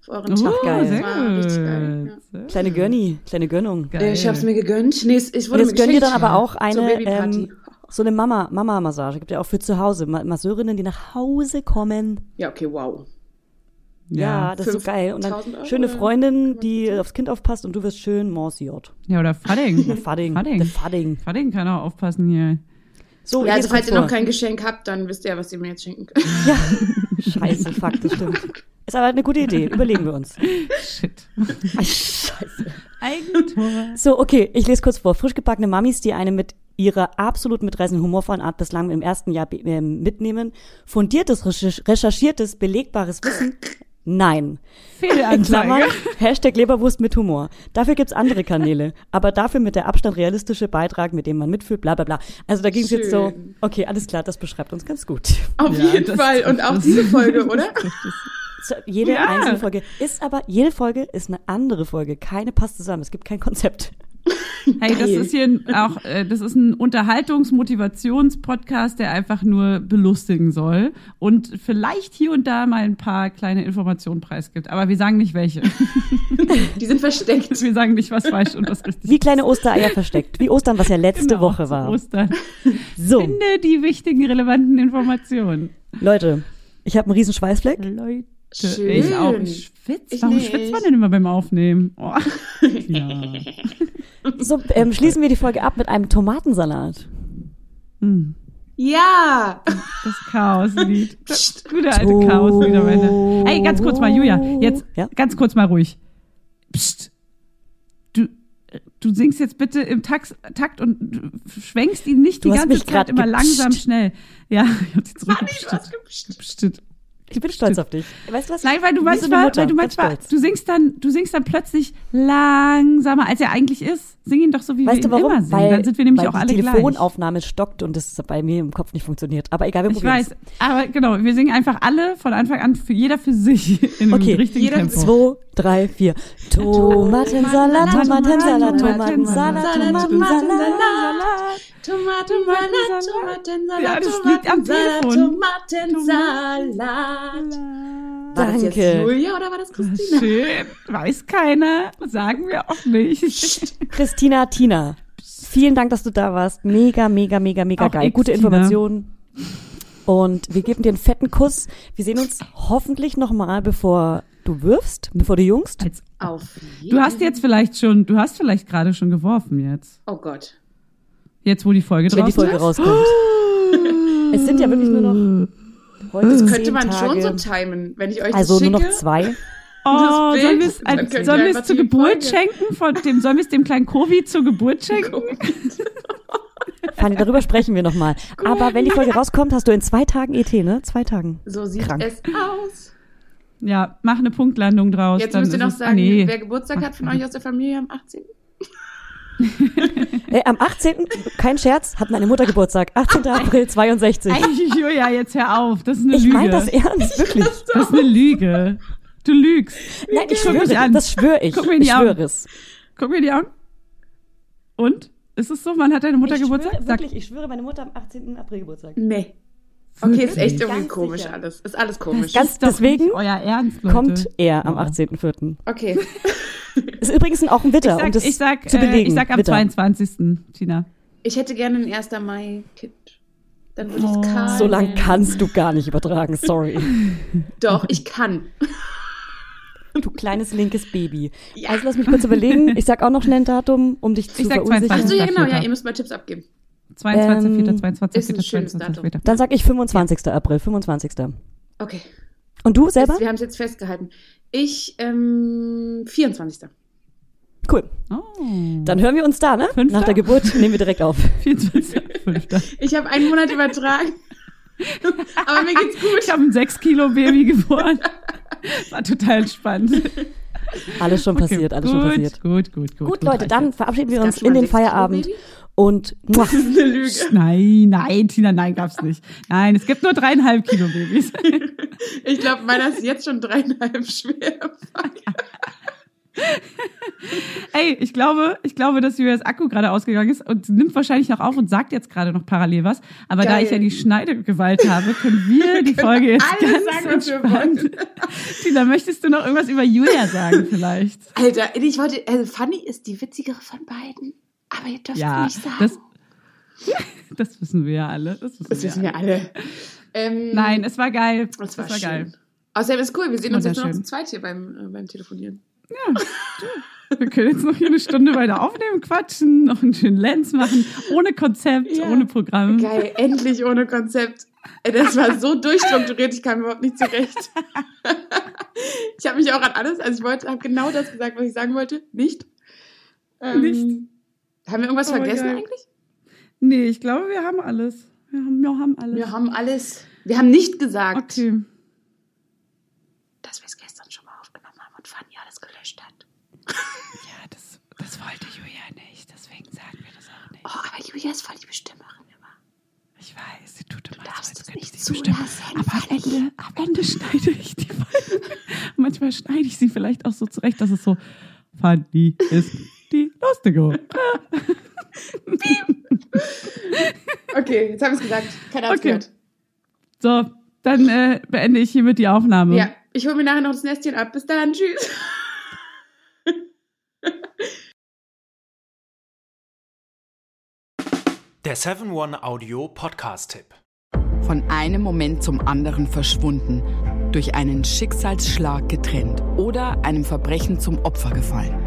Auf euren Oh, Tag. geil. sehr Das war richtig geil. Ja. Kleine. Gönni, kleine Gönnung. Geil. Ich habe es mir gegönnt. Nee, Und wurde jetzt mir gönn dir geschenkt dann aber auch eine, ähm, so eine Mama, Mama-Massage. Gibt ja auch für zu Hause. Ma Masseurinnen, die nach Hause kommen. Ja, okay, wow. Ja, das ist so geil. Und dann 5000 Euro schöne? Freundin, die aufs Kind aufpasst und du wirst schön Monsiert. Ja, oder Fadding. Fadding. Fadding. Fadding. Fadding kann auch aufpassen hier. So, Ja, also falls ihr noch kein Geschenk habt, dann wisst ihr ja, was ihr mir jetzt schenken könnt. Ja, scheiße, fuck, das stimmt. Ist aber eine gute Idee. Überlegen wir uns. Shit. Ay, Scheiße. Eigentor. So, okay, ich lese kurz vor. Frisch gebackene Mamis, die eine mit ihrer absolut mitreißenden humorvollen Art bislang im ersten Jahr ähm, mitnehmen. Fundiertes, recherch- recherchiertes, belegbares Wissen? Nein. Fehlanzeige. Hashtag Leberwurst mit Humor. Dafür gibt's andere Kanäle. Aber dafür mit der Abstand realistische Beitrag, mit dem man mitfühlt, bla bla bla. Also da ging's jetzt so, Schön. okay, alles klar, das beschreibt uns ganz gut. Auf Ja, jeden Fall. Und auch es. diese Folge, oder? So, jede Ja. einzelne Folge ist aber, jede Folge ist eine andere Folge. Keine passt zusammen. Es gibt kein Konzept. Hey, das ist hier ein- auch, äh, das ist ein Unterhaltungs-Motivations-Podcast, der einfach nur belustigen soll und vielleicht hier und da mal ein paar kleine Informationen preisgibt. Aber wir sagen nicht welche. Die sind versteckt. Wir sagen nicht, was falsch und was richtig Wie kleine Ostereier versteckt. Wie Ostern, was ja letzte Genau, Woche war. Ostern. So, Finde die wichtigen, relevanten Informationen. Leute, ich habe einen riesen Schweißfleck. Leute, Schön. ich auch. Ich schwitze. Ich Warum nicht. schwitzt man denn immer beim Aufnehmen? Oh. Ja. So, ähm, schließen wir die Folge ab mit einem Tomatensalat. Hm. Ja. Das Chaoslied. Das gute alte Chaoslied am Ende. Hey, ganz kurz mal, Julia. Jetzt Ja? ganz kurz mal ruhig. Psst. Du, du singst jetzt bitte im Takt, Takt und du schwenkst ihn nicht Du die ganze Zeit immer langsam schnell. Ja, ich hab sie zurückgepstet. Ich bin stolz auf dich. Weißt du was? Nein, weil du manchmal, Mutter, weil du manchmal, du singst dann, du singst dann plötzlich langsamer, als er eigentlich ist. Sing ihn doch so, wie Weißt wir du ihn warum? immer singen. Weil, dann sind wir nämlich weil auch die alle gleich. Telefonaufnahme stockt und das bei mir im Kopf nicht funktioniert. Aber egal, wir Ich probieren's. weiß, aber genau, wir singen einfach alle von Anfang an, für jeder für sich in Okay, einem richtigen jeder Tempo. Zwei, drei, vier. Tomatensalat, Tomatensalat, Tomatensalat, Tomatensalat. Tomatensalat, Tomatensalat, Ja, das liegt am Telefon. Tomatensalat. War das jetzt Danke. Julia oder war das Christina? Schön, weiß keiner, sagen wir auch nicht. Christina, Tina. Vielen Dank, dass du da warst. Mega, mega, mega, mega Auch geil. ich, Gute Tina. Informationen. Und wir geben dir einen fetten Kuss. Wir sehen uns hoffentlich nochmal, bevor du wirfst, bevor du jungst. Als, Auf jeden du hast jetzt vielleicht schon, du hast vielleicht gerade schon geworfen jetzt. Oh Gott. Jetzt, wo die Folge Wenn die draußen Folge ist. rauskommt. es sind ja wirklich nur noch heute Das könnte man Tage. schon so timen, wenn ich euch Also das nur schicke. noch zwei. Oh, sollen wir es als- sollen wir es zur die Geburt Folge- schenken? Von dem, sollen wir es dem kleinen Kovi zur Geburt schenken? Fanny, darüber sprechen wir nochmal. Aber wenn die Folge rauskommt, hast du in zwei Tagen ET, ne? Zwei Tagen. So sieht Krank. es aus. Ja, mach eine Punktlandung draus. Jetzt dann müsst ihr noch sagen, ah, nee. wer Geburtstag hat von euch aus der Familie am 18. Äh, am 18., kein Scherz, hat meine Mutter Geburtstag. 18. April 62. Ey, Julia, jetzt hör auf. Das ist eine Ich Lüge. meine das ernst, wirklich. das ist eine Lüge. Du lügst. Nein, ich schwöre, an. das schwöre ich. Guck mir in die ich Augen. schwöre es. Guck mir in die Augen. Und? Ist es so? Wann hat deine Mutter ich Geburtstag? Schwöre, Sag, wirklich, ich schwöre, meine Mutter am 18. April Geburtstag. Nee. Okay, ist echt irgendwie Ganz komisch sicher. alles. Ist alles komisch. Ganz ist doch deswegen euer Ernst, Leute. kommt er am 18.04. Okay. Ist übrigens auch ein Witter, Ich sag, um das ich sag, zu äh, belegen. ich sag am Witter. 22. Tina. Ich hätte gerne ein 1. Mai-Kind. Dann würde ich Oh. es Karl So lang nennen. kannst du gar nicht übertragen, sorry. Doch, ich kann. Du kleines linkes Baby. Ja. Also lass mich kurz überlegen. Ich sag auch noch schnell ein Datum, um dich zu Ich sag verunsichern. 22. Achso, ja, genau, ja, ihr müsst mal Tipps abgeben. 22. Ähm, 4. 22. ist ein 4. schönes 22. Datum. 4. Dann sag ich 25. April, 25. Okay. Und du selber? Wir haben es jetzt festgehalten. Ich, ähm, 24. Cool. Oh. Dann hören wir uns da, ne? Fünfter? Nach der Geburt nehmen wir direkt auf. 24. 5. Ich habe einen Monat übertragen. Aber mir geht's gut. Ich habe ein 6 Kilo Baby geboren. War total entspannt. Alles schon passiert, alles gut, schon passiert. Gut, gut, gut. Gut, Leute, dann verabschieden wir uns in den Feierabend Baby? Und muah, Das ist eine Lüge. Nein, nein, Tina, nein, gab's nicht. Nein, es gibt nur dreieinhalb Kilo Babys. Ich glaube, meiner ist jetzt schon dreieinhalb schwer. Ey, ich glaube, ich glaube, dass Julias Akku gerade ausgegangen ist und nimmt wahrscheinlich noch auf und sagt jetzt gerade noch parallel was. Aber da Geil. ich ja die Schneidegewalt habe, können wir die Folge jetzt alles ganz sagen, was wir entspannt. wollen. Tina, möchtest du noch irgendwas über Julia sagen vielleicht? Alter, ich wollte, also Fanny ist die witzigere von beiden. Aber ihr dürft Ja, nicht sagen. das, Das wissen wir ja alle. Das wissen, Das wir, wissen wir alle. Ähm, Nein, es war geil. war, es war schön. geil. Außerdem ist cool, wir sehen uns jetzt nur noch zu zweit hier beim, äh, beim Telefonieren. Wir können jetzt noch hier eine Stunde weiter aufnehmen, quatschen, noch einen schönen Lens machen, ohne Konzept, Ja. ohne Programm. Geil, endlich ohne Konzept. Das war so durchstrukturiert, ich kam überhaupt nicht zurecht. Ich habe mich auch an alles, also ich wollte, habe genau das gesagt, was ich sagen wollte. Nicht? Ähm, Nicht? Haben wir irgendwas Oh, vergessen eigentlich? Nee, ich glaube, wir haben alles. Wir haben, wir haben alles. Wir haben alles. Wir haben nicht gesagt, Okay. dass wir es gestern schon mal aufgenommen haben und Fanny alles gelöscht hat. Ja, das, das wollte Julia nicht, deswegen sagen wir das auch nicht. Oh, aber Julia ist voll die Bestimmerin immer. Ich weiß, sie tut immer darfst so, als nicht sie bestimmen. Aber am. Ende, am Ende schneide ich die Folgen. Manchmal schneide ich sie vielleicht auch so zurecht, dass es so, Fanny ist die Lustige. Okay, jetzt haben wir es gesagt. Keiner hat es Okay. gehört. So, dann äh, beende ich hiermit die Aufnahme. Ja, ich hole mir nachher noch das Nestchen ab. Bis dann, tschüss. Der 7-One-Audio-Podcast-Tipp. Von einem Moment zum anderen verschwunden, durch einen Schicksalsschlag getrennt oder einem Verbrechen zum Opfer gefallen.